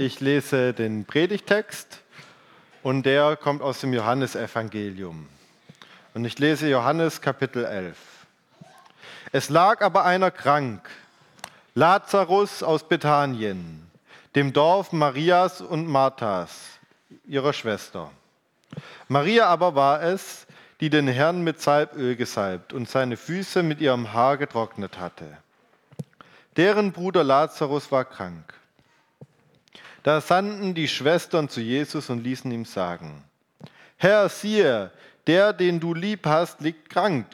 Ich lese den Predigtext und der kommt aus dem Johannesevangelium. Und ich lese Johannes Kapitel 11. Es lag aber einer krank, Lazarus aus Bethanien, dem Dorf Marias und Marthas, ihrer Schwester. Maria aber war es, die den Herrn mit Salböl gesalbt und seine Füße mit ihrem Haar getrocknet hatte. Deren Bruder Lazarus war krank. Da sandten die Schwestern zu Jesus und ließen ihm sagen, Herr, siehe, der, den du lieb hast, liegt krank.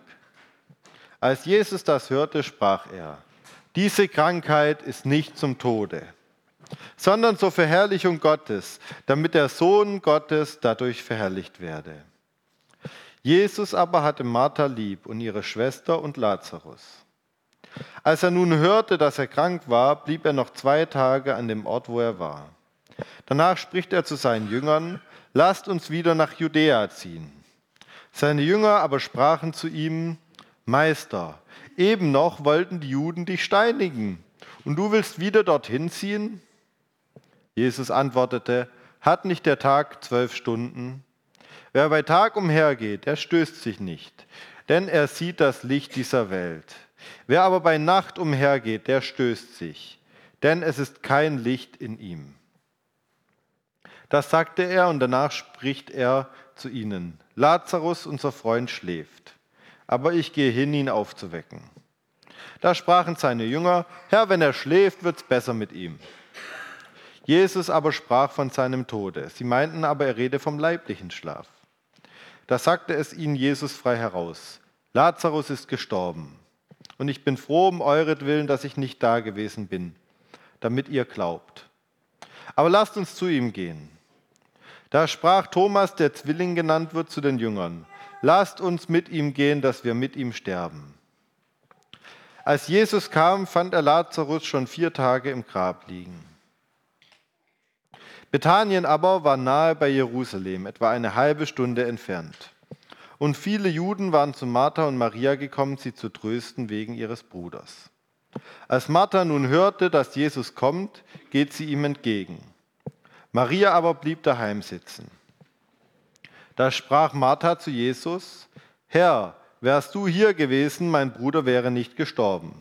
Als Jesus das hörte, sprach er, diese Krankheit ist nicht zum Tode, sondern zur Verherrlichung Gottes, damit der Sohn Gottes dadurch verherrlicht werde. Jesus aber hatte Martha lieb und ihre Schwester und Lazarus. Als er nun hörte, dass er krank war, blieb er noch zwei Tage an dem Ort, wo er war. Danach spricht er zu seinen Jüngern, lasst uns wieder nach Judäa ziehen. Seine Jünger aber sprachen zu ihm, Meister, eben noch wollten die Juden dich steinigen, und du willst wieder dorthin ziehen? Jesus antwortete, hat nicht der Tag zwölf Stunden? Wer bei Tag umhergeht, der stößt sich nicht, denn er sieht das Licht dieser Welt. Wer aber bei Nacht umhergeht, der stößt sich, denn es ist kein Licht in ihm. Das sagte er und danach spricht er zu ihnen. Lazarus, unser Freund, schläft, aber ich gehe hin, ihn aufzuwecken. Da sprachen seine Jünger, Herr, wenn er schläft, wird's besser mit ihm. Jesus aber sprach von seinem Tode. Sie meinten aber, er rede vom leiblichen Schlaf. Da sagte es ihnen Jesus frei heraus, Lazarus ist gestorben. Und ich bin froh um euretwillen, dass ich nicht da gewesen bin, damit ihr glaubt. Aber lasst uns zu ihm gehen. Da sprach Thomas, der Zwilling genannt wird, zu den Jüngern, lasst uns mit ihm gehen, dass wir mit ihm sterben. Als Jesus kam, fand er Lazarus schon vier Tage im Grab liegen. Bethanien aber war nahe bei Jerusalem, etwa eine halbe Stunde entfernt. Und viele Juden waren zu Martha und Maria gekommen, sie zu trösten wegen ihres Bruders. Als Martha nun hörte, dass Jesus kommt, geht sie ihm entgegen. Maria aber blieb daheim sitzen. Da sprach Martha zu Jesus, Herr, wärst du hier gewesen, mein Bruder wäre nicht gestorben.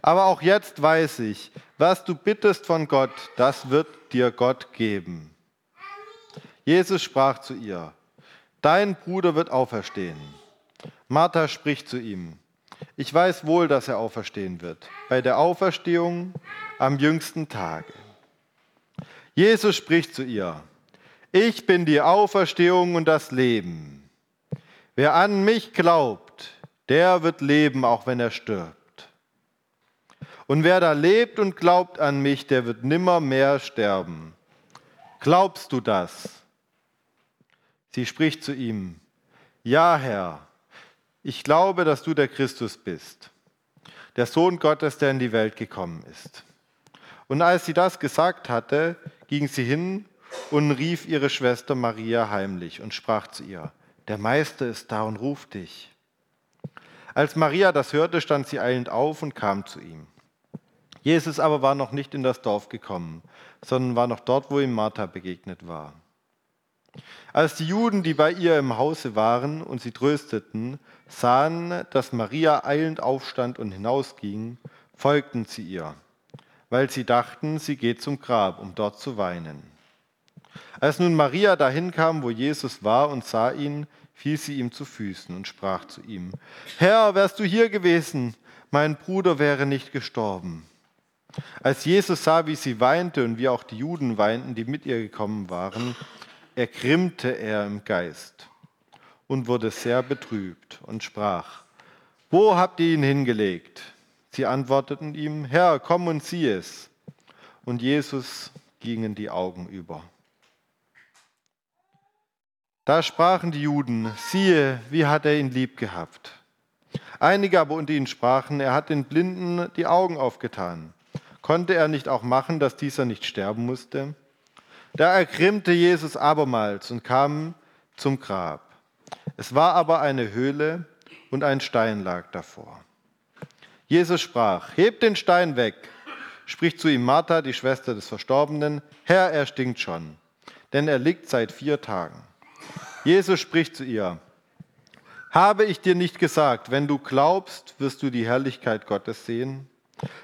Aber auch jetzt weiß ich, was du bittest von Gott, das wird dir Gott geben. Jesus sprach zu ihr, Dein Bruder wird auferstehen. Martha spricht zu ihm, Ich weiß wohl, dass er auferstehen wird, bei der Auferstehung am jüngsten Tage. Jesus spricht zu ihr, ich bin die Auferstehung und das Leben. Wer an mich glaubt, der wird leben, auch wenn er stirbt. Und wer da lebt und glaubt an mich, der wird nimmer mehr sterben. Glaubst du das? Sie spricht zu ihm, ja Herr, ich glaube, dass du der Christus bist, der Sohn Gottes, der in die Welt gekommen ist. Und als sie das gesagt hatte, ging sie hin und rief ihre Schwester Maria heimlich und sprach zu ihr, der Meister ist da und ruft dich. Als Maria das hörte, stand sie eilend auf und kam zu ihm. Jesus aber war noch nicht in das Dorf gekommen, sondern war noch dort, wo ihm Martha begegnet war. Als die Juden, die bei ihr im Hause waren und sie trösteten, sahen, dass Maria eilend aufstand und hinausging, folgten sie ihr weil sie dachten, sie geht zum Grab, um dort zu weinen. Als nun Maria dahin kam, wo Jesus war und sah ihn, fiel sie ihm zu Füßen und sprach zu ihm, Herr, wärst du hier gewesen, mein Bruder wäre nicht gestorben. Als Jesus sah, wie sie weinte und wie auch die Juden weinten, die mit ihr gekommen waren, ergrimmte er im Geist und wurde sehr betrübt und sprach, Wo habt ihr ihn hingelegt? Sie antworteten ihm, Herr, komm und sieh es. Und Jesus gingen die Augen über. Da sprachen die Juden, siehe, wie hat er ihn lieb gehabt. Einige aber unter ihnen sprachen, er hat den Blinden die Augen aufgetan. Konnte er nicht auch machen, dass dieser nicht sterben musste? Da ergrimmte Jesus abermals und kam zum Grab. Es war aber eine Höhle und ein Stein lag davor. Jesus sprach, hebt den Stein weg. spricht zu ihm Martha, die Schwester des Verstorbenen, Herr, er stinkt schon, denn er liegt seit vier Tagen. Jesus spricht zu ihr, habe ich dir nicht gesagt, wenn du glaubst, wirst du die Herrlichkeit Gottes sehen?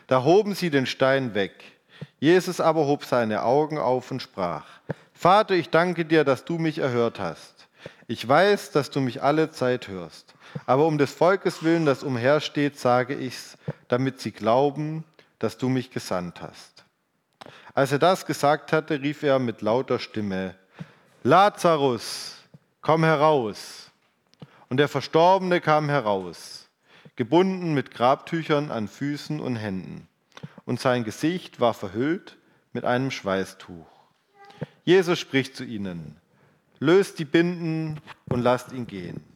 Da hoben sie den Stein weg. Jesus aber hob seine Augen auf und sprach, Vater, ich danke dir, dass du mich erhört hast. Ich weiß, dass du mich alle Zeit hörst. Aber um des Volkes willen, das umhersteht, sage ich's, damit sie glauben, dass du mich gesandt hast. Als er das gesagt hatte, rief er mit lauter Stimme, Lazarus, komm heraus. Und der Verstorbene kam heraus, gebunden mit Grabtüchern an Füßen und Händen, und sein Gesicht war verhüllt mit einem Schweißtuch. Jesus spricht zu ihnen, löst die Binden und lasst ihn gehen.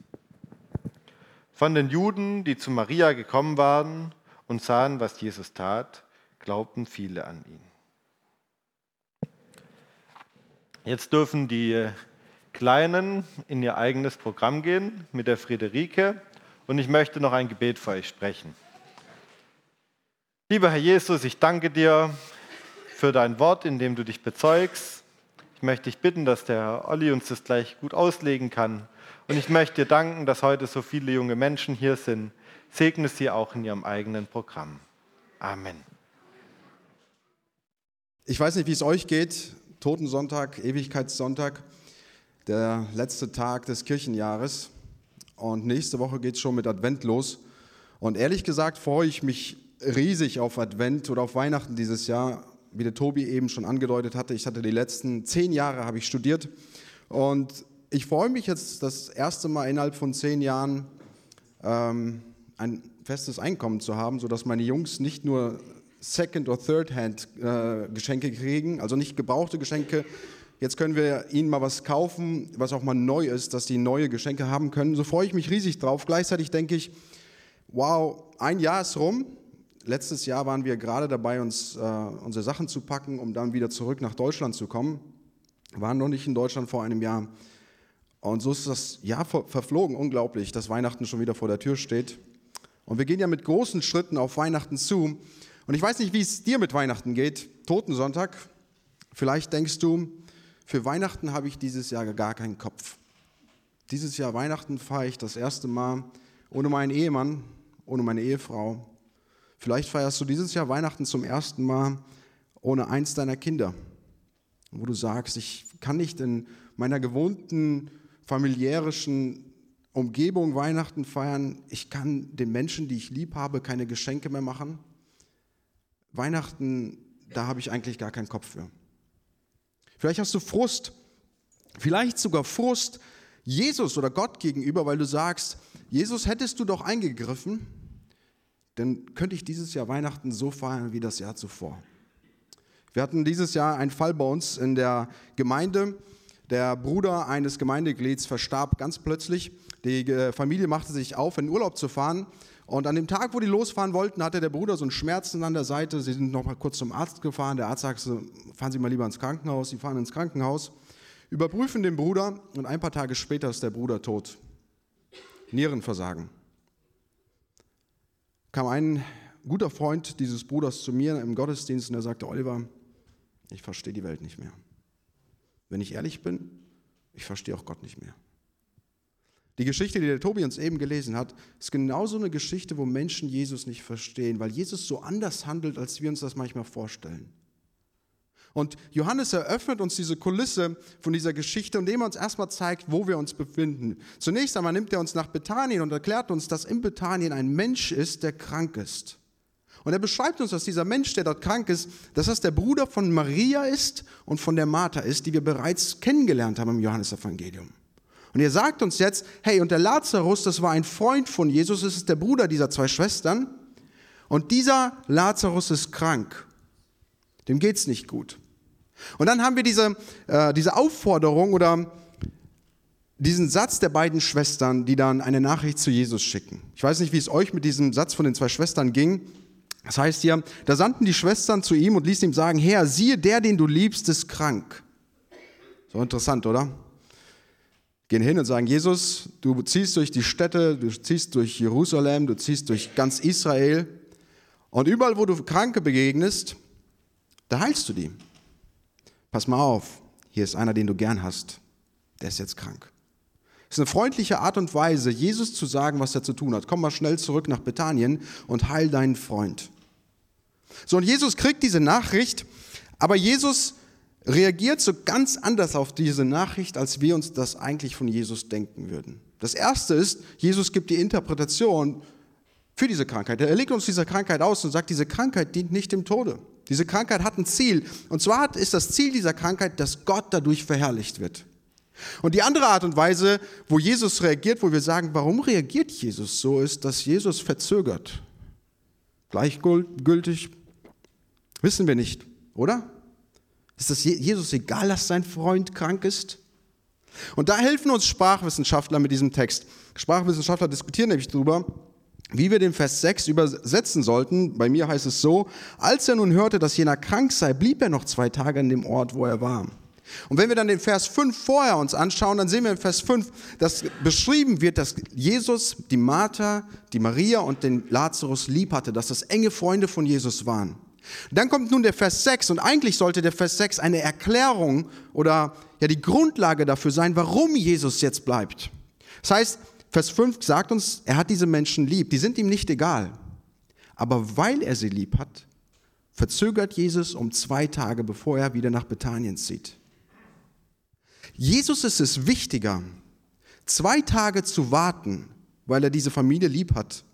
Von den Juden, die zu Maria gekommen waren und sahen, was Jesus tat, glaubten viele an ihn. Jetzt dürfen die Kleinen in ihr eigenes Programm gehen mit der Friederike und ich möchte noch ein Gebet für euch sprechen. Lieber Herr Jesus, ich danke dir für dein Wort, in dem du dich bezeugst. Ich möchte dich bitten, dass der Olli uns das gleich gut auslegen kann und ich möchte dir danken, dass heute so viele junge Menschen hier sind. Segne sie auch in ihrem eigenen Programm. Amen. Ich weiß nicht, wie es euch geht. Totensonntag, Ewigkeitssonntag, der letzte Tag des Kirchenjahres. Und nächste Woche geht es schon mit Advent los. Und ehrlich gesagt freue ich mich riesig auf Advent oder auf Weihnachten dieses Jahr. Wie der Tobi eben schon angedeutet hatte, ich hatte die letzten zehn Jahre habe ich studiert und ich freue mich jetzt das erste Mal innerhalb von zehn Jahren ähm, ein festes Einkommen zu haben, sodass meine Jungs nicht nur Second- oder Third-Hand-Geschenke äh, kriegen, also nicht gebrauchte Geschenke. Jetzt können wir ihnen mal was kaufen, was auch mal neu ist, dass die neue Geschenke haben können. So freue ich mich riesig drauf. Gleichzeitig denke ich, wow, ein Jahr ist rum. Letztes Jahr waren wir gerade dabei, uns äh, unsere Sachen zu packen, um dann wieder zurück nach Deutschland zu kommen. Wir waren noch nicht in Deutschland vor einem Jahr. Und so ist das Jahr verflogen, unglaublich, dass Weihnachten schon wieder vor der Tür steht. Und wir gehen ja mit großen Schritten auf Weihnachten zu. Und ich weiß nicht, wie es dir mit Weihnachten geht. Totensonntag. Vielleicht denkst du, für Weihnachten habe ich dieses Jahr gar keinen Kopf. Dieses Jahr Weihnachten feiere ich das erste Mal ohne meinen Ehemann, ohne meine Ehefrau. Vielleicht feierst du dieses Jahr Weihnachten zum ersten Mal ohne eins deiner Kinder, wo du sagst, ich kann nicht in meiner gewohnten familiärischen Umgebung Weihnachten feiern. Ich kann den Menschen, die ich lieb habe, keine Geschenke mehr machen. Weihnachten, da habe ich eigentlich gar keinen Kopf für. Vielleicht hast du Frust, vielleicht sogar Frust Jesus oder Gott gegenüber, weil du sagst, Jesus, hättest du doch eingegriffen, dann könnte ich dieses Jahr Weihnachten so feiern wie das Jahr zuvor. Wir hatten dieses Jahr einen Fall bei uns in der Gemeinde, der Bruder eines Gemeindeglieds verstarb ganz plötzlich. Die äh, Familie machte sich auf, in Urlaub zu fahren. Und an dem Tag, wo die losfahren wollten, hatte der Bruder so einen Schmerzen an der Seite. Sie sind noch mal kurz zum Arzt gefahren. Der Arzt sagte, fahren Sie mal lieber ins Krankenhaus. Sie fahren ins Krankenhaus, überprüfen den Bruder und ein paar Tage später ist der Bruder tot. Nierenversagen. Kam ein guter Freund dieses Bruders zu mir im Gottesdienst und er sagte, Oliver, ich verstehe die Welt nicht mehr. Wenn ich ehrlich bin, ich verstehe auch Gott nicht mehr. Die Geschichte, die der Tobi uns eben gelesen hat, ist genauso eine Geschichte, wo Menschen Jesus nicht verstehen, weil Jesus so anders handelt, als wir uns das manchmal vorstellen. Und Johannes eröffnet uns diese Kulisse von dieser Geschichte, indem er uns erstmal zeigt, wo wir uns befinden. Zunächst einmal nimmt er uns nach Bethanien und erklärt uns, dass in Bethanien ein Mensch ist, der krank ist. Und er beschreibt uns, dass dieser Mensch, der dort krank ist, dass das der Bruder von Maria ist und von der Martha ist, die wir bereits kennengelernt haben im Johannesevangelium. Und er sagt uns jetzt, hey, und der Lazarus, das war ein Freund von Jesus, das ist der Bruder dieser zwei Schwestern. Und dieser Lazarus ist krank. Dem geht es nicht gut. Und dann haben wir diese, äh, diese Aufforderung oder diesen Satz der beiden Schwestern, die dann eine Nachricht zu Jesus schicken. Ich weiß nicht, wie es euch mit diesem Satz von den zwei Schwestern ging. Das heißt hier, da sandten die Schwestern zu ihm und ließen ihm sagen, Herr, siehe, der, den du liebst, ist krank. So interessant, oder? Gehen hin und sagen, Jesus, du ziehst durch die Städte, du ziehst durch Jerusalem, du ziehst durch ganz Israel und überall, wo du Kranke begegnest, da heilst du die. Pass mal auf, hier ist einer, den du gern hast, der ist jetzt krank. Es ist eine freundliche Art und Weise, Jesus zu sagen, was er zu tun hat. Komm mal schnell zurück nach Bethanien und heil deinen Freund. So, und Jesus kriegt diese Nachricht, aber Jesus reagiert so ganz anders auf diese Nachricht, als wir uns das eigentlich von Jesus denken würden. Das erste ist, Jesus gibt die Interpretation für diese Krankheit. Er legt uns diese Krankheit aus und sagt, diese Krankheit dient nicht dem Tode. Diese Krankheit hat ein Ziel. Und zwar ist das Ziel dieser Krankheit, dass Gott dadurch verherrlicht wird. Und die andere Art und Weise, wo Jesus reagiert, wo wir sagen, warum reagiert Jesus so, ist, dass Jesus verzögert. Gleichgültig, wissen wir nicht, oder? Ist das Jesus egal, dass sein Freund krank ist? Und da helfen uns Sprachwissenschaftler mit diesem Text. Sprachwissenschaftler diskutieren nämlich darüber, wie wir den Vers 6 übersetzen sollten. Bei mir heißt es so, als er nun hörte, dass jener krank sei, blieb er noch zwei Tage an dem Ort, wo er war. Und wenn wir dann den Vers 5 vorher uns anschauen, dann sehen wir in Vers 5, dass beschrieben wird, dass Jesus die Martha, die Maria und den Lazarus lieb hatte, dass das enge Freunde von Jesus waren. Dann kommt nun der Vers 6 und eigentlich sollte der Vers 6 eine Erklärung oder ja die Grundlage dafür sein, warum Jesus jetzt bleibt. Das heißt, Vers 5 sagt uns, er hat diese Menschen lieb, die sind ihm nicht egal. Aber weil er sie lieb hat, verzögert Jesus um zwei Tage, bevor er wieder nach Bethanien zieht. Jesus ist es wichtiger, zwei Tage zu warten, weil er diese Familie lieb hat,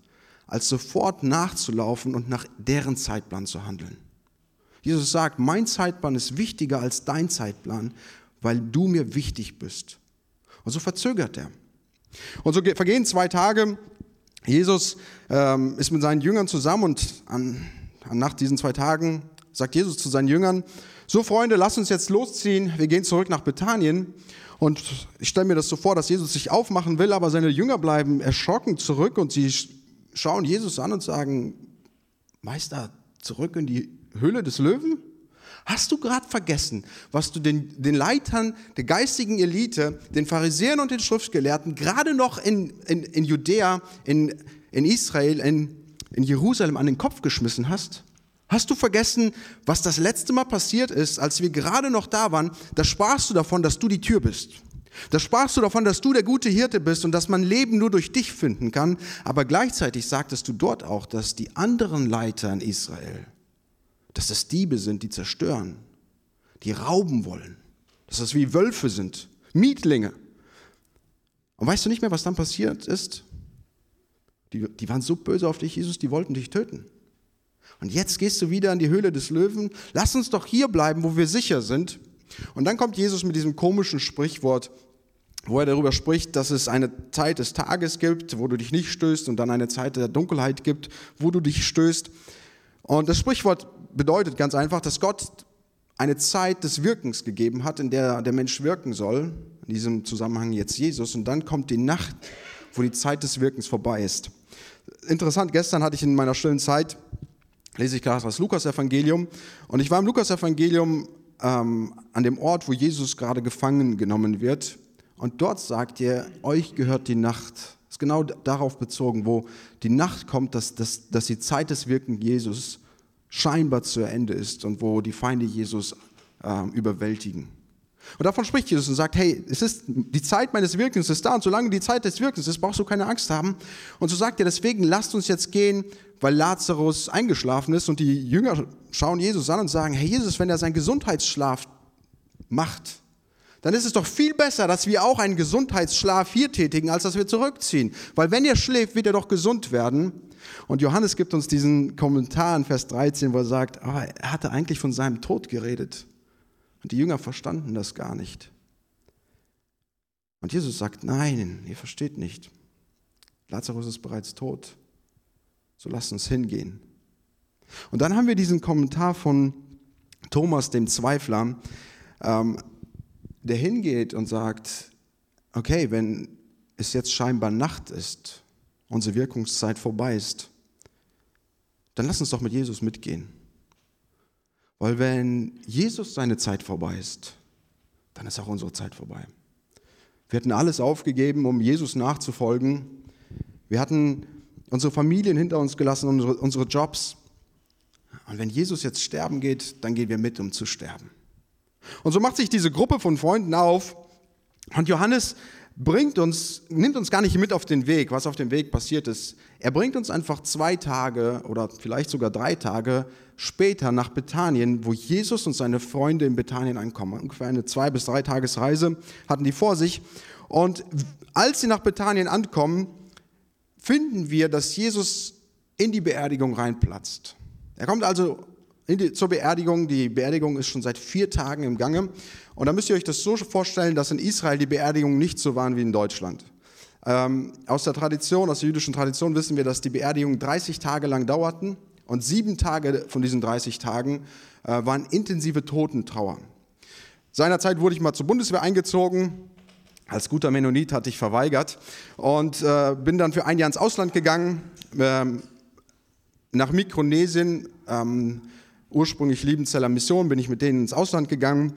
als sofort nachzulaufen und nach deren Zeitplan zu handeln. Jesus sagt, mein Zeitplan ist wichtiger als dein Zeitplan, weil du mir wichtig bist. Und so verzögert er. Und so vergehen zwei Tage. Jesus ähm, ist mit seinen Jüngern zusammen und an, an, nach diesen zwei Tagen sagt Jesus zu seinen Jüngern, so Freunde, lasst uns jetzt losziehen, wir gehen zurück nach Bethanien. Und ich stelle mir das so vor, dass Jesus sich aufmachen will, aber seine Jünger bleiben erschrocken zurück und sie schauen Jesus an und sagen, Meister, zurück in die Höhle des Löwen? Hast du gerade vergessen, was du den, den Leitern der geistigen Elite, den Pharisäern und den Schriftgelehrten, gerade noch in, in, in Judäa, in, in Israel, in, in Jerusalem an den Kopf geschmissen hast? Hast du vergessen, was das letzte Mal passiert ist, als wir gerade noch da waren? Da sprachst du davon, dass du die Tür bist. Da sprachst du davon, dass du der gute Hirte bist und dass man Leben nur durch dich finden kann. Aber gleichzeitig sagtest du dort auch, dass die anderen Leiter in Israel, dass das Diebe sind, die zerstören, die rauben wollen, dass das wie Wölfe sind, Mietlinge. Und weißt du nicht mehr, was dann passiert ist? Die, die waren so böse auf dich, Jesus, die wollten dich töten. Und jetzt gehst du wieder in die Höhle des Löwen. Lass uns doch hier bleiben, wo wir sicher sind. Und dann kommt Jesus mit diesem komischen Sprichwort, wo er darüber spricht, dass es eine Zeit des Tages gibt, wo du dich nicht stößt und dann eine Zeit der Dunkelheit gibt, wo du dich stößt. Und das Sprichwort bedeutet ganz einfach, dass Gott eine Zeit des Wirkens gegeben hat, in der der Mensch wirken soll, in diesem Zusammenhang jetzt Jesus, und dann kommt die Nacht, wo die Zeit des Wirkens vorbei ist. Interessant, gestern hatte ich in meiner stillen Zeit, lese ich gerade das Lukas-Evangelium, und ich war im Lukas-Evangelium ähm, an dem Ort, wo Jesus gerade gefangen genommen wird, und dort sagt er, euch gehört die Nacht. Ist genau darauf bezogen, wo die Nacht kommt, dass, dass, dass die Zeit des Wirken Jesus scheinbar zu Ende ist und wo die Feinde Jesus äh, überwältigen. Und davon spricht Jesus und sagt, hey, es ist die Zeit meines Wirkens ist da und solange die Zeit des Wirkens ist, brauchst du keine Angst haben. Und so sagt er, deswegen lasst uns jetzt gehen, weil Lazarus eingeschlafen ist und die Jünger schauen Jesus an und sagen, hey Jesus, wenn er seinen Gesundheitsschlaf macht, dann ist es doch viel besser, dass wir auch einen Gesundheitsschlaf hier tätigen, als dass wir zurückziehen. Weil wenn er schläft, wird er doch gesund werden. Und Johannes gibt uns diesen Kommentar in Vers 13, wo er sagt, oh, er hatte eigentlich von seinem Tod geredet. Und die Jünger verstanden das gar nicht. Und Jesus sagt, nein, ihr versteht nicht. Lazarus ist bereits tot. So lasst uns hingehen. Und dann haben wir diesen Kommentar von Thomas, dem Zweifler, ähm, der hingeht und sagt, okay, wenn es jetzt scheinbar Nacht ist, unsere Wirkungszeit vorbei ist, dann lass uns doch mit Jesus mitgehen. Weil wenn Jesus seine Zeit vorbei ist, dann ist auch unsere Zeit vorbei. Wir hatten alles aufgegeben, um Jesus nachzufolgen. Wir hatten unsere Familien hinter uns gelassen, unsere, unsere Jobs. Und wenn Jesus jetzt sterben geht, dann gehen wir mit, um zu sterben. Und so macht sich diese Gruppe von Freunden auf und Johannes bringt uns, nimmt uns gar nicht mit auf den Weg, was auf dem Weg passiert ist. Er bringt uns einfach zwei Tage oder vielleicht sogar drei Tage später nach Bethanien, wo Jesus und seine Freunde in Bethanien ankommen. Ungefähr eine zwei bis drei Tagesreise hatten die vor sich. Und als sie nach Bethanien ankommen, finden wir, dass Jesus in die Beerdigung reinplatzt. Er kommt also die, zur Beerdigung. Die Beerdigung ist schon seit vier Tagen im Gange. Und da müsst ihr euch das so vorstellen, dass in Israel die Beerdigungen nicht so waren wie in Deutschland. Ähm, aus der Tradition, aus der jüdischen Tradition wissen wir, dass die Beerdigungen 30 Tage lang dauerten und sieben Tage von diesen 30 Tagen äh, waren intensive Totentrauer. Seinerzeit wurde ich mal zur Bundeswehr eingezogen. Als guter Mennonit hatte ich verweigert und äh, bin dann für ein Jahr ins Ausland gegangen, ähm, nach Mikronesien. Ähm, ursprünglich Liebenzeller Mission, bin ich mit denen ins Ausland gegangen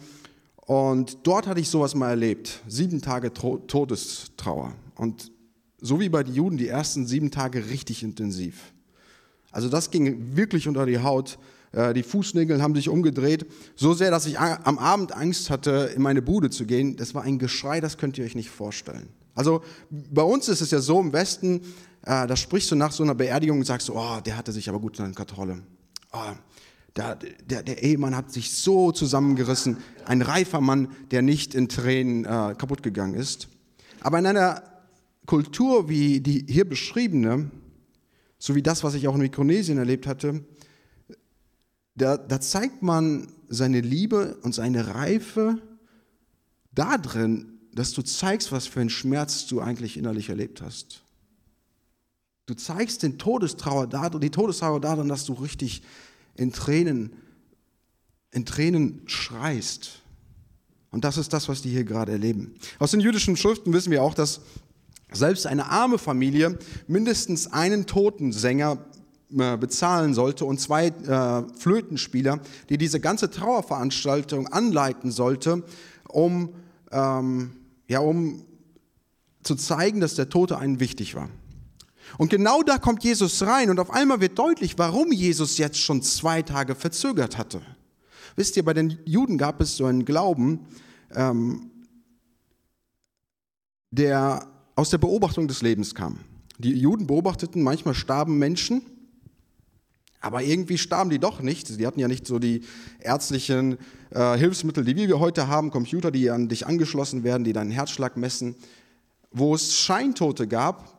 und dort hatte ich sowas mal erlebt. Sieben Tage Todestrauer. Und so wie bei den Juden die ersten sieben Tage richtig intensiv. Also das ging wirklich unter die Haut. Äh, die Fußnägel haben sich umgedreht. So sehr, dass ich am Abend Angst hatte, in meine Bude zu gehen. Das war ein Geschrei, das könnt ihr euch nicht vorstellen. Also bei uns ist es ja so im Westen, äh, da sprichst du nach so einer Beerdigung und sagst, oh, der hatte sich aber gut in Kontrolle. Oh, der, der, der, Ehemann hat sich so zusammengerissen. Ein reifer Mann, der nicht in Tränen äh, kaputt gegangen ist. Aber in einer Kultur wie die hier beschriebene, so wie das, was ich auch in Mikronesien erlebt hatte, da, da zeigt man seine Liebe und seine Reife darin, dass du zeigst, was für einen Schmerz du eigentlich innerlich erlebt hast. Du zeigst den Todestrauer die Todestrauer darin, dass du richtig in Tränen, in Tränen schreist. Und das ist das, was die hier gerade erleben. Aus den jüdischen Schriften wissen wir auch, dass selbst eine arme Familie mindestens einen Totensänger äh, bezahlen sollte und zwei äh, Flötenspieler, die diese ganze Trauerveranstaltung anleiten sollte, um, ähm, ja, um zu zeigen, dass der Tote einen wichtig war. Und genau da kommt Jesus rein und auf einmal wird deutlich, warum Jesus jetzt schon zwei Tage verzögert hatte. Wisst ihr, bei den Juden gab es so einen Glauben, ähm, der aus der Beobachtung des Lebens kam. Die Juden beobachteten, manchmal starben Menschen, aber irgendwie starben die doch nicht. Die hatten ja nicht so die ärztlichen äh, Hilfsmittel, die wir heute haben, Computer, die an dich angeschlossen werden, die deinen Herzschlag messen. Wo es Scheintote gab,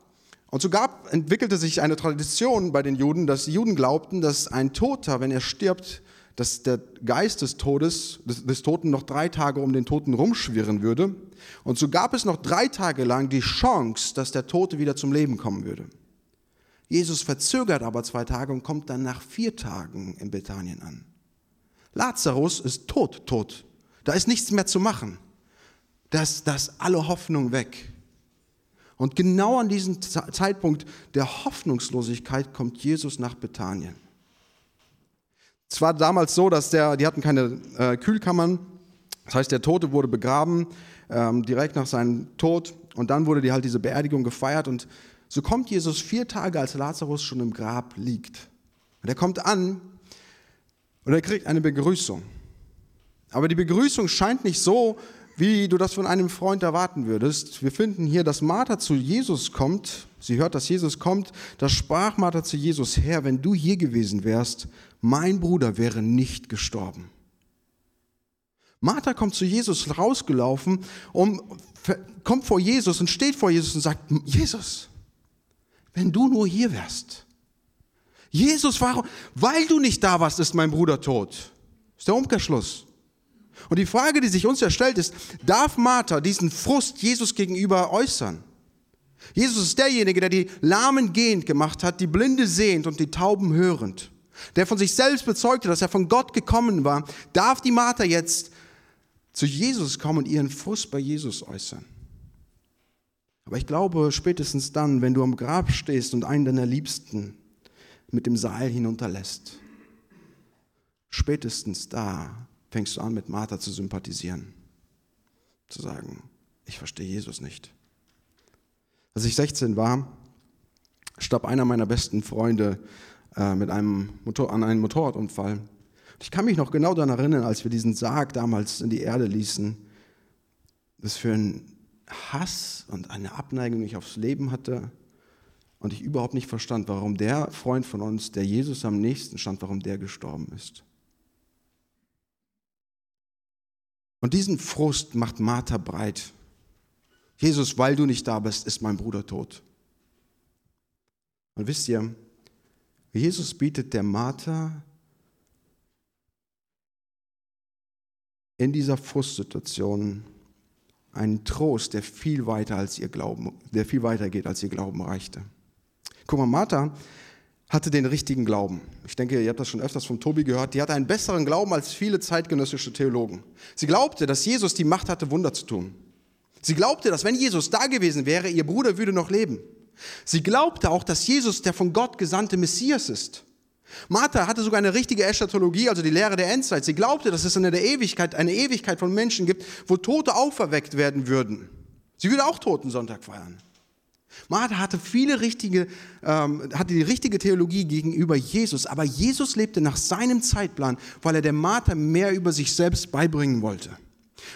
und so gab, entwickelte sich eine Tradition bei den Juden, dass die Juden glaubten, dass ein Toter, wenn er stirbt, dass der Geist des Todes, des, des, Toten noch drei Tage um den Toten rumschwirren würde. Und so gab es noch drei Tage lang die Chance, dass der Tote wieder zum Leben kommen würde. Jesus verzögert aber zwei Tage und kommt dann nach vier Tagen in Bethanien an. Lazarus ist tot, tot. Da ist nichts mehr zu machen. Das, das alle Hoffnung weg. Und genau an diesem Zeitpunkt der Hoffnungslosigkeit kommt Jesus nach Bethanien. Es war damals so, dass der, die hatten keine äh, Kühlkammern. Das heißt, der Tote wurde begraben ähm, direkt nach seinem Tod und dann wurde die halt diese Beerdigung gefeiert und so kommt Jesus vier Tage, als Lazarus schon im Grab liegt. Und er kommt an und er kriegt eine Begrüßung. Aber die Begrüßung scheint nicht so, wie du das von einem Freund erwarten würdest. Wir finden hier, dass Martha zu Jesus kommt. Sie hört, dass Jesus kommt. Da sprach Martha zu Jesus, Herr, wenn du hier gewesen wärst, mein Bruder wäre nicht gestorben. Martha kommt zu Jesus rausgelaufen, um, kommt vor Jesus und steht vor Jesus und sagt, Jesus, wenn du nur hier wärst. Jesus, warum? Weil du nicht da warst, ist mein Bruder tot. Ist der Umkehrschluss. Und die Frage, die sich uns ja stellt, ist, darf Martha diesen Frust Jesus gegenüber äußern? Jesus ist derjenige, der die Lahmen gehend gemacht hat, die Blinde sehend und die Tauben hörend. Der von sich selbst bezeugte, dass er von Gott gekommen war. Darf die Martha jetzt zu Jesus kommen und ihren Frust bei Jesus äußern? Aber ich glaube, spätestens dann, wenn du am Grab stehst und einen deiner Liebsten mit dem Seil hinunterlässt, spätestens da fängst du an, mit Martha zu sympathisieren. Zu sagen, ich verstehe Jesus nicht. Als ich 16 war, starb einer meiner besten Freunde äh, mit einem Motor, an einen Motorradunfall. Ich kann mich noch genau daran erinnern, als wir diesen Sarg damals in die Erde ließen, was für ein Hass und eine Abneigung ich aufs Leben hatte und ich überhaupt nicht verstand, warum der Freund von uns, der Jesus am nächsten stand, warum der gestorben ist. Und diesen Frust macht Martha breit. Jesus, weil du nicht da bist, ist mein Bruder tot. Und wisst ihr, Jesus bietet der Martha in dieser Frustsituation einen Trost, der viel weiter als ihr Glauben, der viel weiter geht, als ihr Glauben reichte. Guck mal, Martha hatte den richtigen Glauben. Ich denke, ihr habt das schon öfters von Tobi gehört. Die hatte einen besseren Glauben als viele zeitgenössische Theologen. Sie glaubte, dass Jesus die Macht hatte, Wunder zu tun. Sie glaubte, dass wenn Jesus da gewesen wäre, ihr Bruder würde noch leben. Sie glaubte auch, dass Jesus der von Gott gesandte Messias ist. Martha hatte sogar eine richtige Eschatologie, also die Lehre der Endzeit. Sie glaubte, dass es in der Ewigkeit eine Ewigkeit von Menschen gibt, wo Tote auferweckt werden würden. Sie würde auch Totensonntag feiern. Martha hatte viele richtige, ähm, hatte die richtige Theologie gegenüber Jesus, aber Jesus lebte nach seinem Zeitplan, weil er der Martha mehr über sich selbst beibringen wollte.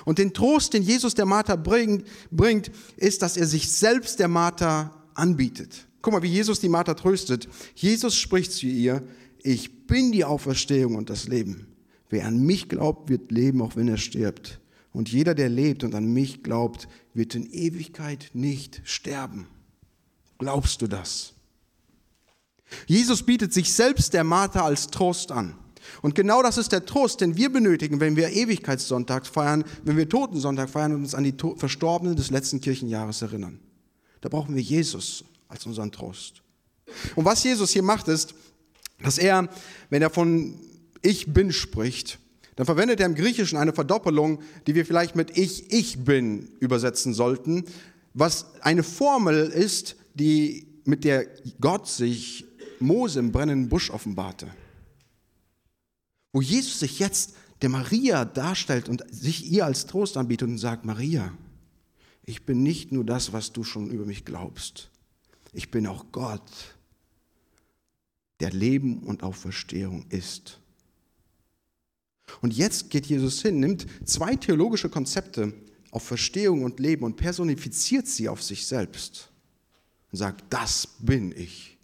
Und den Trost, den Jesus der Martha bringt, bringt, ist, dass er sich selbst der Martha anbietet. Guck mal, wie Jesus die Martha tröstet. Jesus spricht zu ihr, ich bin die Auferstehung und das Leben. Wer an mich glaubt, wird leben, auch wenn er stirbt. Und jeder, der lebt und an mich glaubt, wird in Ewigkeit nicht sterben. Glaubst du das? Jesus bietet sich selbst der Martha als Trost an. Und genau das ist der Trost, den wir benötigen, wenn wir Ewigkeitssonntag feiern, wenn wir Totensonntag feiern und uns an die Verstorbenen des letzten Kirchenjahres erinnern. Da brauchen wir Jesus als unseren Trost. Und was Jesus hier macht, ist, dass er, wenn er von Ich bin spricht, dann verwendet er im Griechischen eine Verdoppelung, die wir vielleicht mit Ich, ich bin übersetzen sollten, was eine Formel ist, die, mit der Gott sich Mose im brennenden Busch offenbarte. Wo Jesus sich jetzt der Maria darstellt und sich ihr als Trost anbietet und sagt, Maria, ich bin nicht nur das, was du schon über mich glaubst. Ich bin auch Gott, der Leben und Auferstehung ist. Und jetzt geht Jesus hin, nimmt zwei theologische Konzepte, Auferstehung und Leben, und personifiziert sie auf sich selbst und sagt, das bin ich.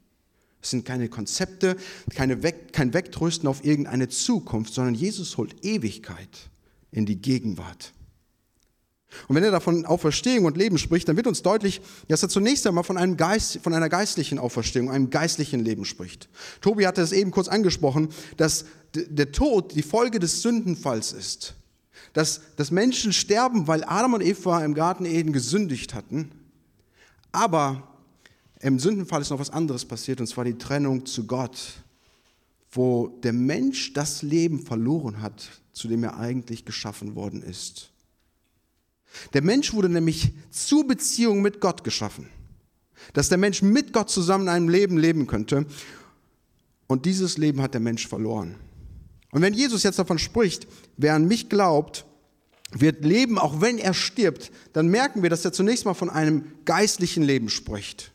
Es sind keine Konzepte, keine Weg, kein Wegtrösten auf irgendeine Zukunft, sondern Jesus holt Ewigkeit in die Gegenwart. Und wenn er davon Auferstehung und Leben spricht, dann wird uns deutlich, dass er zunächst einmal von, einem Geist, von einer geistlichen Auferstehung, einem geistlichen Leben spricht. Tobi hatte es eben kurz angesprochen, dass der Tod die Folge des Sündenfalls ist. Dass, dass Menschen sterben, weil Adam und Eva im Garten Eden gesündigt hatten. Aber im Sündenfall ist noch was anderes passiert, und zwar die Trennung zu Gott, wo der Mensch das Leben verloren hat, zu dem er eigentlich geschaffen worden ist. Der Mensch wurde nämlich zur Beziehung mit Gott geschaffen, dass der Mensch mit Gott zusammen ein Leben leben könnte. Und dieses Leben hat der Mensch verloren. Und wenn Jesus jetzt davon spricht, wer an mich glaubt, wird leben, auch wenn er stirbt, dann merken wir, dass er zunächst mal von einem geistlichen Leben spricht.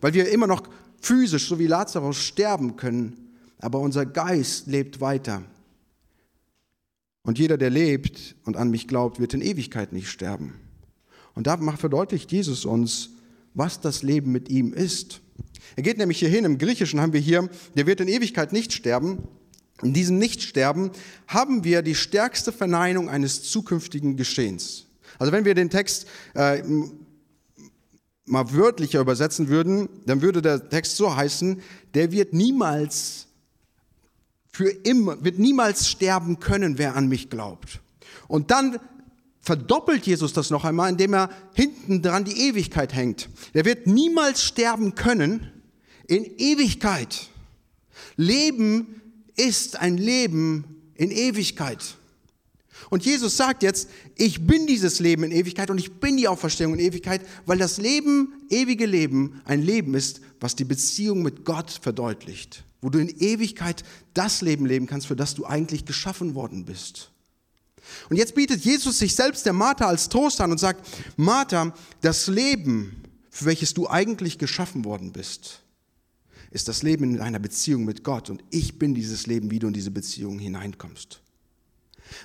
Weil wir immer noch physisch, so wie Lazarus, sterben können, aber unser Geist lebt weiter. Und jeder, der lebt und an mich glaubt, wird in Ewigkeit nicht sterben. Und da verdeutlicht Jesus uns, was das Leben mit ihm ist. Er geht nämlich hierhin, im Griechischen haben wir hier, der wird in Ewigkeit nicht sterben. In diesem Nichtsterben haben wir die stärkste Verneinung eines zukünftigen Geschehens. Also wenn wir den Text äh, mal wörtlicher übersetzen würden, dann würde der Text so heißen, der wird niemals für immer, wird niemals sterben können, wer an mich glaubt. Und dann verdoppelt Jesus das noch einmal, indem er hinten dran die Ewigkeit hängt. Der wird niemals sterben können in Ewigkeit. Leben ist ein Leben in Ewigkeit. Und Jesus sagt jetzt, ich bin dieses Leben in Ewigkeit und ich bin die Auferstehung in Ewigkeit, weil das Leben, ewige Leben, ein Leben ist, was die Beziehung mit Gott verdeutlicht wo du in Ewigkeit das Leben leben kannst, für das du eigentlich geschaffen worden bist. Und jetzt bietet Jesus sich selbst der Martha als Trost an und sagt, Martha, das Leben, für welches du eigentlich geschaffen worden bist, ist das Leben in einer Beziehung mit Gott und ich bin dieses Leben, wie du in diese Beziehung hineinkommst.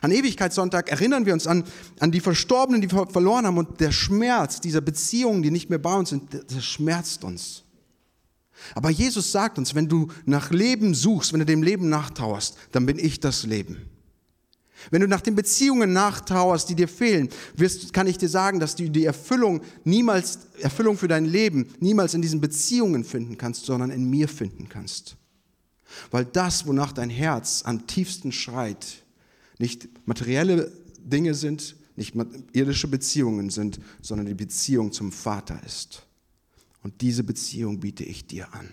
An Ewigkeitssonntag erinnern wir uns an, an die Verstorbenen, die wir verloren haben und der Schmerz dieser Beziehungen, die nicht mehr bei uns sind, das schmerzt uns. Aber Jesus sagt uns, wenn du nach Leben suchst, wenn du dem Leben nachtauerst, dann bin ich das Leben. Wenn du nach den Beziehungen nachtauerst, die dir fehlen, wirst, kann ich dir sagen, dass du die Erfüllung niemals, Erfüllung für dein Leben niemals in diesen Beziehungen finden kannst, sondern in mir finden kannst. Weil das, wonach dein Herz am tiefsten schreit, nicht materielle Dinge sind, nicht irdische Beziehungen sind, sondern die Beziehung zum Vater ist. Und diese Beziehung biete ich dir an.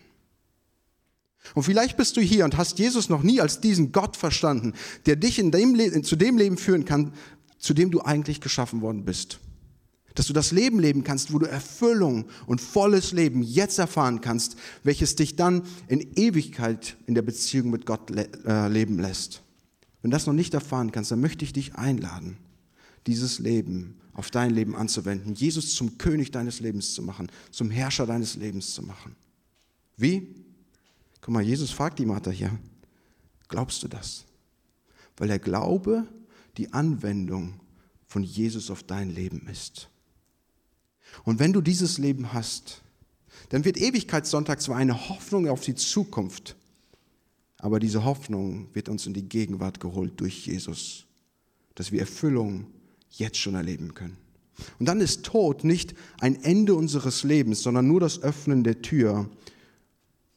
Und vielleicht bist du hier und hast Jesus noch nie als diesen Gott verstanden, der dich in dem zu dem Leben führen kann, zu dem du eigentlich geschaffen worden bist. Dass du das Leben leben kannst, wo du Erfüllung und volles Leben jetzt erfahren kannst, welches dich dann in Ewigkeit in der Beziehung mit Gott le äh, leben lässt. Wenn du das noch nicht erfahren kannst, dann möchte ich dich einladen, dieses Leben auf dein Leben anzuwenden, Jesus zum König deines Lebens zu machen, zum Herrscher deines Lebens zu machen. Wie? Guck mal, Jesus fragt die Martha hier, glaubst du das? Weil der Glaube die Anwendung von Jesus auf dein Leben ist. Und wenn du dieses Leben hast, dann wird Ewigkeitssonntag zwar eine Hoffnung auf die Zukunft, aber diese Hoffnung wird uns in die Gegenwart geholt durch Jesus, dass wir Erfüllung jetzt schon erleben können. Und dann ist Tod nicht ein Ende unseres Lebens, sondern nur das Öffnen der Tür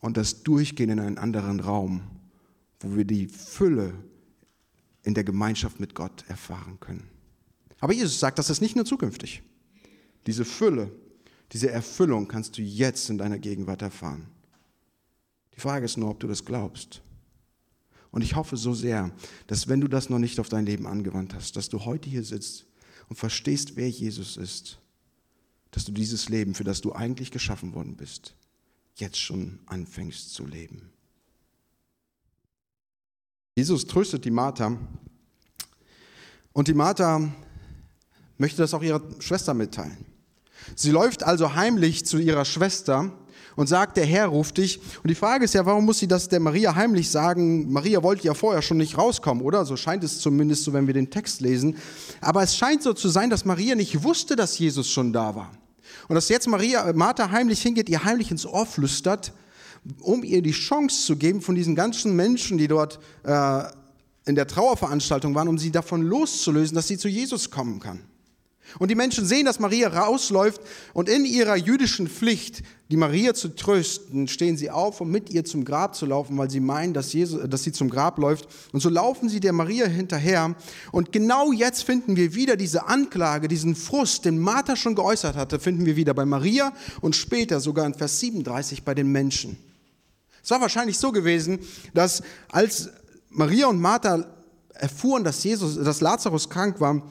und das Durchgehen in einen anderen Raum, wo wir die Fülle in der Gemeinschaft mit Gott erfahren können. Aber Jesus sagt, das ist nicht nur zukünftig. Diese Fülle, diese Erfüllung kannst du jetzt in deiner Gegenwart erfahren. Die Frage ist nur, ob du das glaubst. Und ich hoffe so sehr, dass wenn du das noch nicht auf dein Leben angewandt hast, dass du heute hier sitzt und verstehst, wer Jesus ist, dass du dieses Leben, für das du eigentlich geschaffen worden bist, jetzt schon anfängst zu leben. Jesus tröstet die Martha und die Martha möchte das auch ihrer Schwester mitteilen. Sie läuft also heimlich zu ihrer Schwester und sagt, der Herr ruft dich. Und die Frage ist ja, warum muss sie das der Maria heimlich sagen? Maria wollte ja vorher schon nicht rauskommen, oder? So scheint es zumindest so, wenn wir den Text lesen. Aber es scheint so zu sein, dass Maria nicht wusste, dass Jesus schon da war. Und dass jetzt Maria, Martha heimlich hingeht, ihr heimlich ins Ohr flüstert, um ihr die Chance zu geben von diesen ganzen Menschen, die dort äh, in der Trauerveranstaltung waren, um sie davon loszulösen, dass sie zu Jesus kommen kann. Und die Menschen sehen, dass Maria rausläuft und in ihrer jüdischen Pflicht, die Maria zu trösten, stehen sie auf, um mit ihr zum Grab zu laufen, weil sie meinen, dass, Jesus, dass sie zum Grab läuft. Und so laufen sie der Maria hinterher. Und genau jetzt finden wir wieder diese Anklage, diesen Frust, den Martha schon geäußert hatte, finden wir wieder bei Maria und später sogar in Vers 37 bei den Menschen. Es war wahrscheinlich so gewesen, dass als Maria und Martha erfuhren, dass Jesus, dass Lazarus krank war,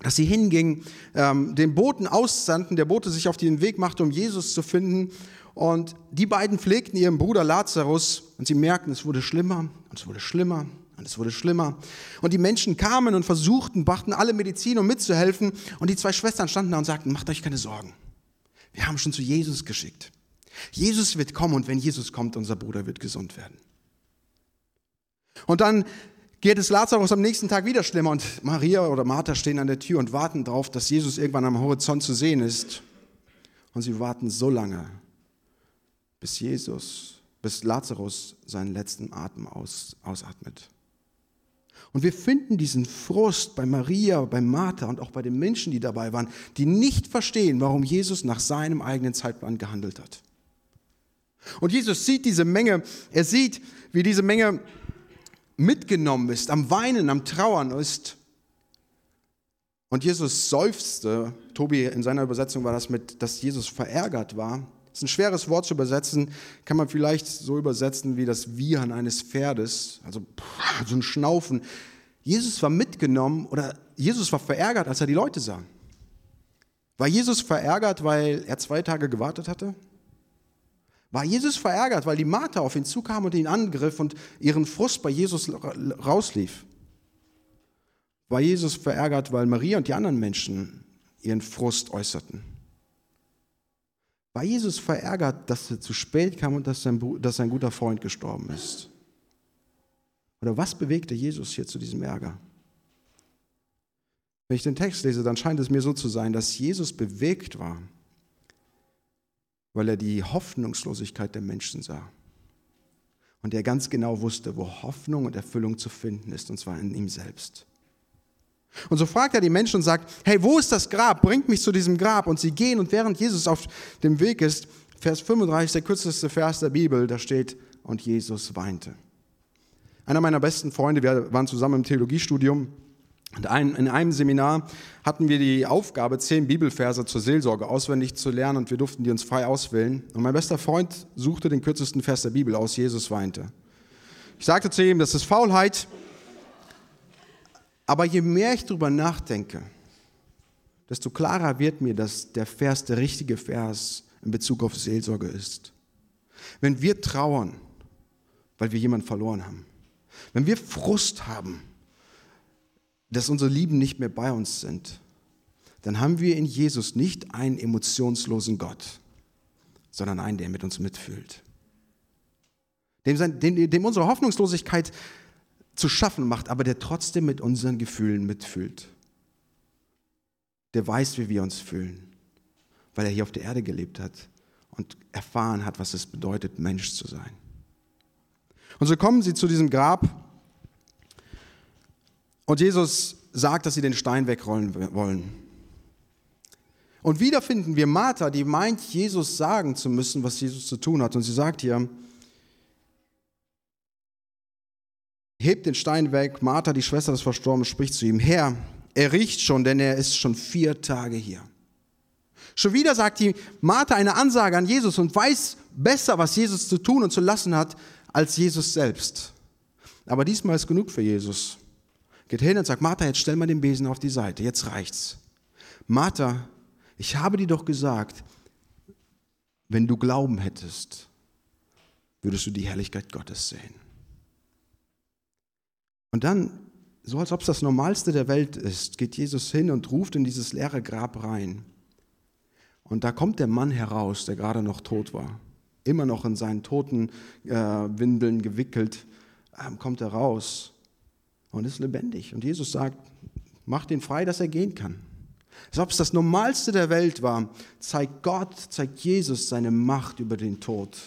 dass sie hingingen, ähm, den Boten aussandten, der Bote sich auf den Weg machte, um Jesus zu finden. Und die beiden pflegten ihren Bruder Lazarus und sie merkten, es wurde schlimmer und es wurde schlimmer und es wurde schlimmer. Und die Menschen kamen und versuchten, brachten alle Medizin, um mitzuhelfen. Und die zwei Schwestern standen da und sagten, macht euch keine Sorgen. Wir haben schon zu Jesus geschickt. Jesus wird kommen und wenn Jesus kommt, unser Bruder wird gesund werden. Und dann geht es Lazarus am nächsten Tag wieder schlimmer und Maria oder Martha stehen an der Tür und warten darauf, dass Jesus irgendwann am Horizont zu sehen ist. Und sie warten so lange, bis Jesus, bis Lazarus seinen letzten Atem aus, ausatmet. Und wir finden diesen Frust bei Maria, bei Martha und auch bei den Menschen, die dabei waren, die nicht verstehen, warum Jesus nach seinem eigenen Zeitplan gehandelt hat. Und Jesus sieht diese Menge, er sieht, wie diese Menge mitgenommen ist, am Weinen, am Trauern ist. Und Jesus seufzte, Tobi in seiner Übersetzung war das mit, dass Jesus verärgert war. Das ist ein schweres Wort zu übersetzen, kann man vielleicht so übersetzen wie das Wiehern eines Pferdes, also so ein Schnaufen. Jesus war mitgenommen oder Jesus war verärgert, als er die Leute sah. War Jesus verärgert, weil er zwei Tage gewartet hatte? War Jesus verärgert, weil die Martha auf ihn zukam und ihn angriff und ihren Frust bei Jesus rauslief? War Jesus verärgert, weil Maria und die anderen Menschen ihren Frust äußerten? War Jesus verärgert, dass er zu spät kam und dass sein, dass sein guter Freund gestorben ist? Oder was bewegte Jesus hier zu diesem Ärger? Wenn ich den Text lese, dann scheint es mir so zu sein, dass Jesus bewegt war, weil er die Hoffnungslosigkeit der Menschen sah. Und er ganz genau wusste, wo Hoffnung und Erfüllung zu finden ist, und zwar in ihm selbst. Und so fragt er die Menschen und sagt, hey, wo ist das Grab? Bringt mich zu diesem Grab. Und sie gehen und während Jesus auf dem Weg ist, Vers 35, der kürzeste Vers der Bibel, da steht, und Jesus weinte. Einer meiner besten Freunde, wir waren zusammen im Theologiestudium, in einem Seminar hatten wir die Aufgabe, zehn Bibelverse zur Seelsorge auswendig zu lernen und wir durften die uns frei auswählen. Und mein bester Freund suchte den kürzesten Vers der Bibel aus, Jesus weinte. Ich sagte zu ihm, das ist Faulheit, aber je mehr ich darüber nachdenke, desto klarer wird mir, dass der Vers der richtige Vers in Bezug auf Seelsorge ist. Wenn wir trauern, weil wir jemanden verloren haben, wenn wir Frust haben, dass unsere Lieben nicht mehr bei uns sind, dann haben wir in Jesus nicht einen emotionslosen Gott, sondern einen, der mit uns mitfühlt. Dem, dem, dem unsere Hoffnungslosigkeit zu schaffen macht, aber der trotzdem mit unseren Gefühlen mitfühlt. Der weiß, wie wir uns fühlen, weil er hier auf der Erde gelebt hat und erfahren hat, was es bedeutet, Mensch zu sein. Und so kommen sie zu diesem Grab und Jesus sagt, dass sie den Stein wegrollen wollen. Und wieder finden wir Martha, die meint, Jesus sagen zu müssen, was Jesus zu tun hat. Und sie sagt hier, hebt den Stein weg. Martha, die Schwester des Verstorbenen, spricht zu ihm, Herr, er riecht schon, denn er ist schon vier Tage hier. Schon wieder sagt die Martha eine Ansage an Jesus und weiß besser, was Jesus zu tun und zu lassen hat, als Jesus selbst. Aber diesmal ist genug für Jesus. Geht hin und sagt, Martha, jetzt stell mal den Besen auf die Seite, jetzt reicht's. Martha, ich habe dir doch gesagt, wenn du Glauben hättest, würdest du die Herrlichkeit Gottes sehen. Und dann, so als ob es das Normalste der Welt ist, geht Jesus hin und ruft in dieses leere Grab rein. Und da kommt der Mann heraus, der gerade noch tot war. Immer noch in seinen toten äh, Windeln gewickelt, ähm, kommt er raus und ist lebendig. Und Jesus sagt, macht ihn frei, dass er gehen kann. Als ob es das Normalste der Welt war, zeigt Gott, zeigt Jesus seine Macht über den Tod.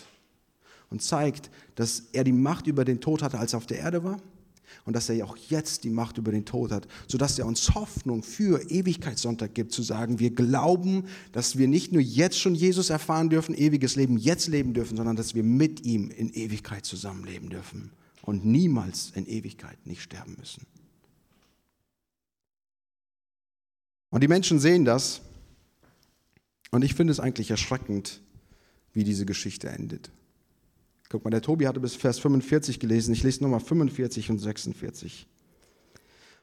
Und zeigt, dass er die Macht über den Tod hatte, als er auf der Erde war und dass er auch jetzt die Macht über den Tod hat, sodass er uns Hoffnung für Ewigkeitssonntag gibt, zu sagen, wir glauben, dass wir nicht nur jetzt schon Jesus erfahren dürfen, ewiges Leben jetzt leben dürfen, sondern dass wir mit ihm in Ewigkeit zusammenleben dürfen und niemals in Ewigkeit nicht sterben müssen. Und die Menschen sehen das und ich finde es eigentlich erschreckend, wie diese Geschichte endet. Guck mal, der Tobi hatte bis Vers 45 gelesen. Ich lese nochmal 45 und 46.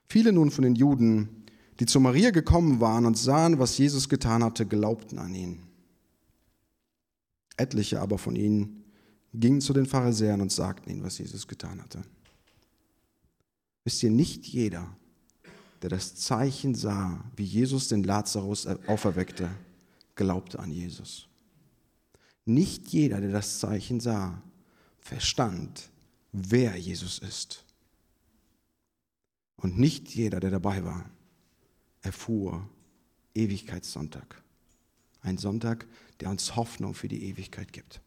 Viele nun von den Juden, die zu Maria gekommen waren und sahen, was Jesus getan hatte, glaubten an ihn. Etliche aber von ihnen gingen zu den Pharisäern und sagten ihnen, was Jesus getan hatte. Wisst ihr, nicht jeder, der das Zeichen sah, wie Jesus den Lazarus auferweckte, glaubte an Jesus. Nicht jeder, der das Zeichen sah, verstand, wer Jesus ist. Und nicht jeder, der dabei war, erfuhr Ewigkeitssonntag. Ein Sonntag, der uns Hoffnung für die Ewigkeit gibt.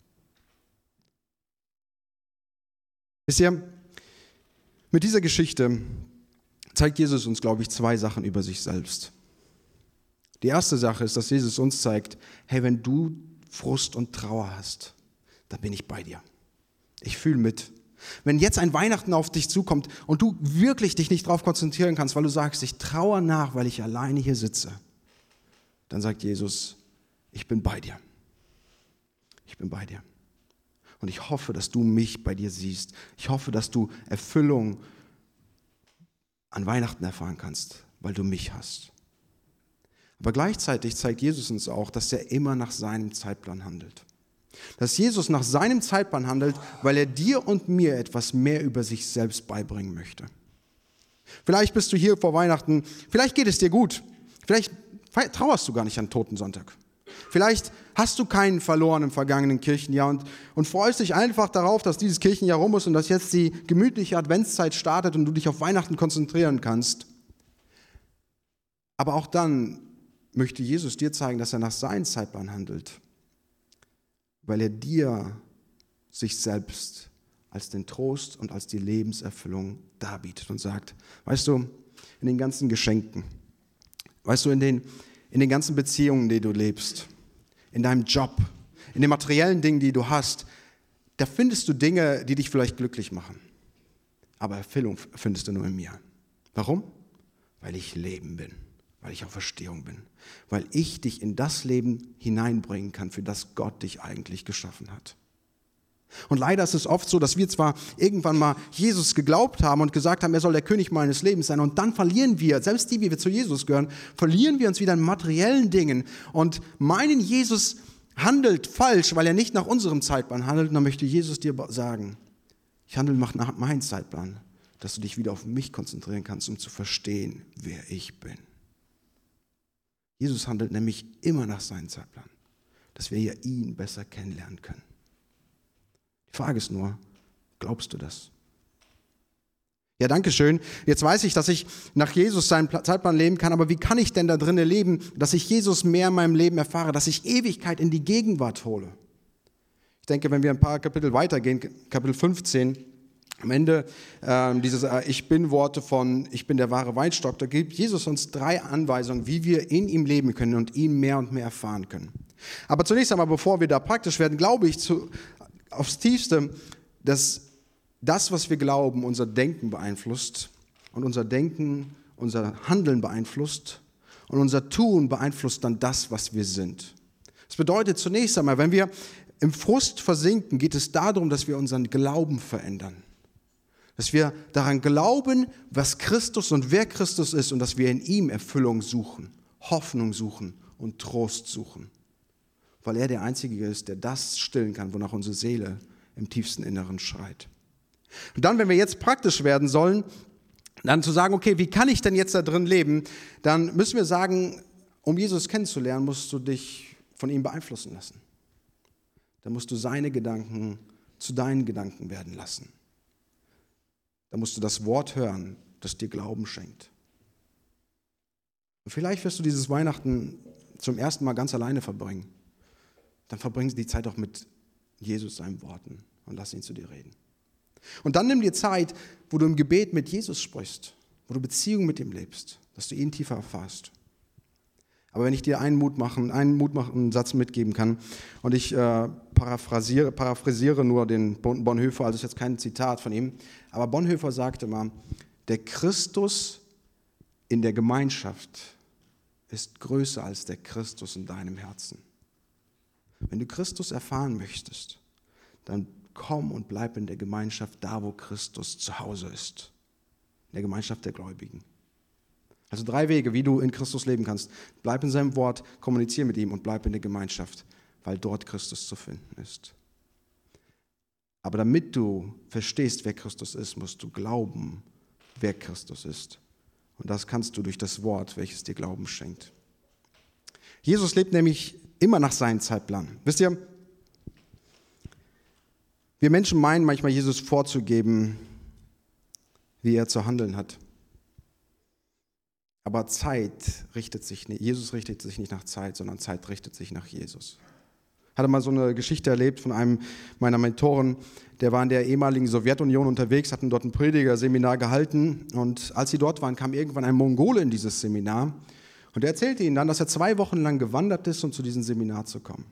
Wisst ihr, mit dieser Geschichte zeigt Jesus uns, glaube ich, zwei Sachen über sich selbst. Die erste Sache ist, dass Jesus uns zeigt, hey, wenn du Frust und Trauer hast, dann bin ich bei dir. Ich fühle mit. Wenn jetzt ein Weihnachten auf dich zukommt und du wirklich dich nicht darauf konzentrieren kannst, weil du sagst, ich traue nach, weil ich alleine hier sitze, dann sagt Jesus, ich bin bei dir. Ich bin bei dir. Und ich hoffe, dass du mich bei dir siehst. Ich hoffe, dass du Erfüllung an Weihnachten erfahren kannst, weil du mich hast. Aber gleichzeitig zeigt Jesus uns auch, dass er immer nach seinem Zeitplan handelt. Dass Jesus nach seinem Zeitplan handelt, weil er dir und mir etwas mehr über sich selbst beibringen möchte. Vielleicht bist du hier vor Weihnachten, vielleicht geht es dir gut, vielleicht trauerst du gar nicht an Totensonntag. Vielleicht hast du keinen verloren im vergangenen Kirchenjahr und, und freust dich einfach darauf, dass dieses Kirchenjahr rum ist und dass jetzt die gemütliche Adventszeit startet und du dich auf Weihnachten konzentrieren kannst. Aber auch dann möchte Jesus dir zeigen, dass er nach seinem Zeitplan handelt, weil er dir sich selbst als den Trost und als die Lebenserfüllung darbietet und sagt, weißt du, in den ganzen Geschenken, weißt du, in den, in den ganzen Beziehungen, die du lebst, in deinem Job, in den materiellen Dingen, die du hast, da findest du Dinge, die dich vielleicht glücklich machen. Aber Erfüllung findest du nur in mir. Warum? Weil ich Leben bin weil ich auf Verstehung bin, weil ich dich in das Leben hineinbringen kann, für das Gott dich eigentlich geschaffen hat. Und leider ist es oft so, dass wir zwar irgendwann mal Jesus geglaubt haben und gesagt haben, er soll der König meines Lebens sein, und dann verlieren wir, selbst die, wie wir zu Jesus gehören, verlieren wir uns wieder in materiellen Dingen und meinen, Jesus handelt falsch, weil er nicht nach unserem Zeitplan handelt. Und dann möchte Jesus dir sagen, ich handle nach meinem Zeitplan, dass du dich wieder auf mich konzentrieren kannst, um zu verstehen, wer ich bin. Jesus handelt nämlich immer nach seinem Zeitplan, dass wir ja ihn besser kennenlernen können. Die Frage ist nur, glaubst du das? Ja, danke schön. Jetzt weiß ich, dass ich nach Jesus seinen Zeitplan leben kann, aber wie kann ich denn da drinnen leben, dass ich Jesus mehr in meinem Leben erfahre, dass ich Ewigkeit in die Gegenwart hole? Ich denke, wenn wir ein paar Kapitel weitergehen, Kapitel 15, am Ende äh, dieses äh, Ich bin Worte von Ich bin der wahre Weinstock, da gibt Jesus uns drei Anweisungen, wie wir in ihm leben können und ihn mehr und mehr erfahren können. Aber zunächst einmal, bevor wir da praktisch werden, glaube ich zu, aufs tiefste, dass das, was wir glauben, unser Denken beeinflusst und unser Denken unser Handeln beeinflusst und unser Tun beeinflusst dann das, was wir sind. Das bedeutet zunächst einmal, wenn wir im Frust versinken, geht es darum, dass wir unseren Glauben verändern. Dass wir daran glauben, was Christus und wer Christus ist und dass wir in ihm Erfüllung suchen, Hoffnung suchen und Trost suchen. Weil er der Einzige ist, der das stillen kann, wonach unsere Seele im tiefsten Inneren schreit. Und dann, wenn wir jetzt praktisch werden sollen, dann zu sagen, okay, wie kann ich denn jetzt da drin leben? Dann müssen wir sagen, um Jesus kennenzulernen, musst du dich von ihm beeinflussen lassen. Dann musst du seine Gedanken zu deinen Gedanken werden lassen dann musst du das Wort hören, das dir Glauben schenkt. Und vielleicht wirst du dieses Weihnachten zum ersten Mal ganz alleine verbringen. Dann verbringen sie die Zeit auch mit Jesus, seinen Worten, und lass ihn zu dir reden. Und dann nimm dir Zeit, wo du im Gebet mit Jesus sprichst, wo du Beziehung mit ihm lebst, dass du ihn tiefer erfasst. Aber wenn ich dir einen Mut machen, einen mutmachenden Satz mitgeben kann, und ich äh, paraphrasiere, paraphrasiere nur den Bonhoeffer, also ist jetzt kein Zitat von ihm, aber Bonhoeffer sagte mal, der Christus in der Gemeinschaft ist größer als der Christus in deinem Herzen. Wenn du Christus erfahren möchtest, dann komm und bleib in der Gemeinschaft da, wo Christus zu Hause ist, in der Gemeinschaft der Gläubigen. Also drei Wege, wie du in Christus leben kannst. Bleib in seinem Wort, kommuniziere mit ihm und bleib in der Gemeinschaft, weil dort Christus zu finden ist. Aber damit du verstehst, wer Christus ist, musst du glauben, wer Christus ist. Und das kannst du durch das Wort, welches dir Glauben schenkt. Jesus lebt nämlich immer nach seinem Zeitplan. Wisst ihr, wir Menschen meinen manchmal, Jesus vorzugeben, wie er zu handeln hat. Aber Zeit richtet sich nicht, Jesus richtet sich nicht nach Zeit, sondern Zeit richtet sich nach Jesus. Ich hatte mal so eine Geschichte erlebt von einem meiner Mentoren, der war in der ehemaligen Sowjetunion unterwegs, hatten dort ein Predigerseminar gehalten und als sie dort waren, kam irgendwann ein Mongole in dieses Seminar und er erzählte ihnen dann, dass er zwei Wochen lang gewandert ist, um zu diesem Seminar zu kommen.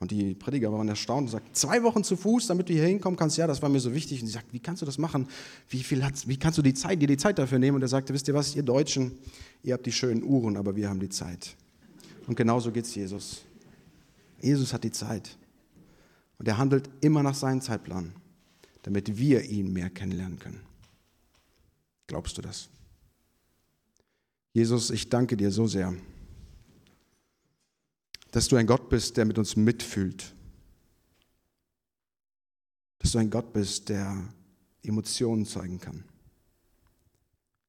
Und die Prediger waren erstaunt und sagten, zwei Wochen zu Fuß, damit du hier hinkommen kannst. Ja, das war mir so wichtig. Und sie sagten, wie kannst du das machen? Wie, viel hat, wie kannst du die Zeit, dir die Zeit dafür nehmen? Und er sagte, wisst ihr was, ihr Deutschen, ihr habt die schönen Uhren, aber wir haben die Zeit. Und genauso geht es Jesus. Jesus hat die Zeit. Und er handelt immer nach seinem Zeitplan, damit wir ihn mehr kennenlernen können. Glaubst du das? Jesus, ich danke dir so sehr dass du ein Gott bist, der mit uns mitfühlt. Dass du ein Gott bist, der Emotionen zeigen kann.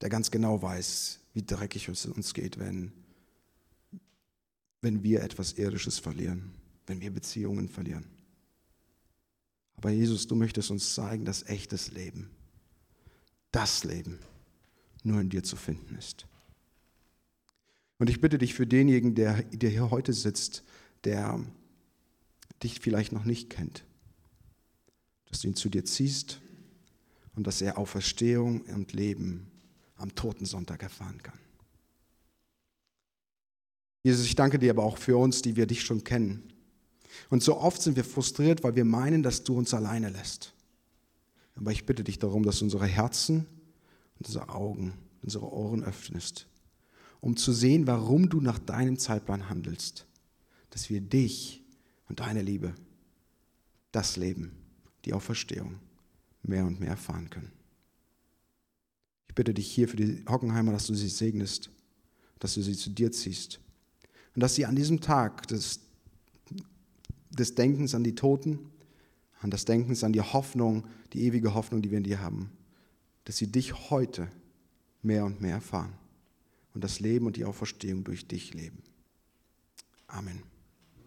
Der ganz genau weiß, wie dreckig es uns geht, wenn, wenn wir etwas Irdisches verlieren, wenn wir Beziehungen verlieren. Aber Jesus, du möchtest uns zeigen, dass echtes Leben, das Leben, nur in dir zu finden ist. Und ich bitte dich für denjenigen, der, der hier heute sitzt, der dich vielleicht noch nicht kennt, dass du ihn zu dir ziehst und dass er Auferstehung und Leben am Totensonntag erfahren kann. Jesus, ich danke dir aber auch für uns, die wir dich schon kennen. Und so oft sind wir frustriert, weil wir meinen, dass du uns alleine lässt. Aber ich bitte dich darum, dass du unsere Herzen, unsere Augen, unsere Ohren öffnest, um zu sehen, warum du nach deinem Zeitplan handelst, dass wir dich und deine Liebe, das Leben, die Auferstehung mehr und mehr erfahren können. Ich bitte dich hier für die Hockenheimer, dass du sie segnest, dass du sie zu dir ziehst und dass sie an diesem Tag des, des Denkens an die Toten, an das Denkens an die Hoffnung, die ewige Hoffnung, die wir in dir haben, dass sie dich heute mehr und mehr erfahren und das Leben und die Auferstehung durch dich leben. Amen.